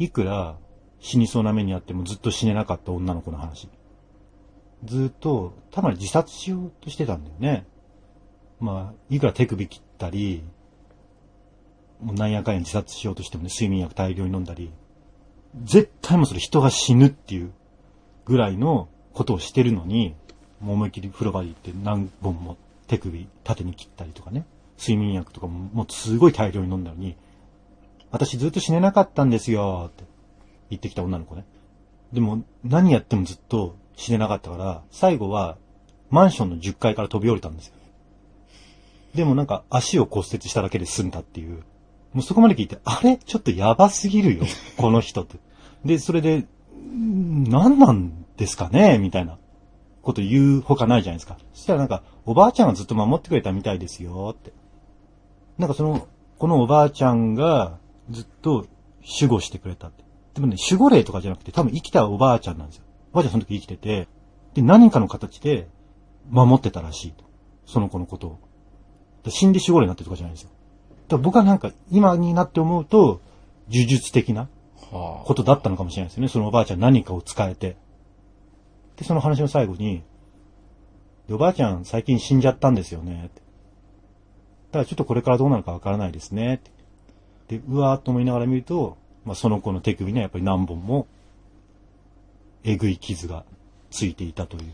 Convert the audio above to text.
いくら死にそうな目にあってもずっと死ねなかった女の子の話。ずっと、たまに自殺しようとしてたんだよね。まあ、いくら手首切ったり、もうなんやかんや自殺しようとしてもね、睡眠薬大量に飲んだり、絶対もそれ人が死ぬっていうぐらいのことをしてるのに、もう思いっきり風呂場に行って何本も手首縦に切ったりとかね、睡眠薬とかももうすごい大量に飲んだのに、私ずっと死ねなかったんですよって言ってきた女の子ね。でも何やってもずっと死ねなかったから、最後はマンションの10階から飛び降りたんですよ。でもなんか足を骨折しただけで済んだっていう。もうそこまで聞いて、あれ？ちょっとやばすぎるよ、この人って。で、それで、ん何なんですかね？みたいなこと言うほかないじゃないですか。そしたらなんか、おばあちゃんがずっと守ってくれたみたいですよって。なんかその、このおばあちゃんがずっと守護してくれたって。でもね、守護霊とかじゃなくて多分生きたおばあちゃんなんですよ。おばあちゃんその時生きてて、で、何かの形で守ってたらしいと。その子のことを。で死んで守護霊になってるとかじゃないんですよ。だから僕はなんか今になって思うと、呪術的なはことだったのかもしれないですよね。そのおばあちゃん何かを使えて。で、その話の最後に、でおばあちゃん最近死んじゃったんですよね。だからちょっとこれからどうなるかわからないですね。で、うわーっと思いながら見ると、まあ、その子の手首にはやっぱり何本も、えぐい傷がついていたという。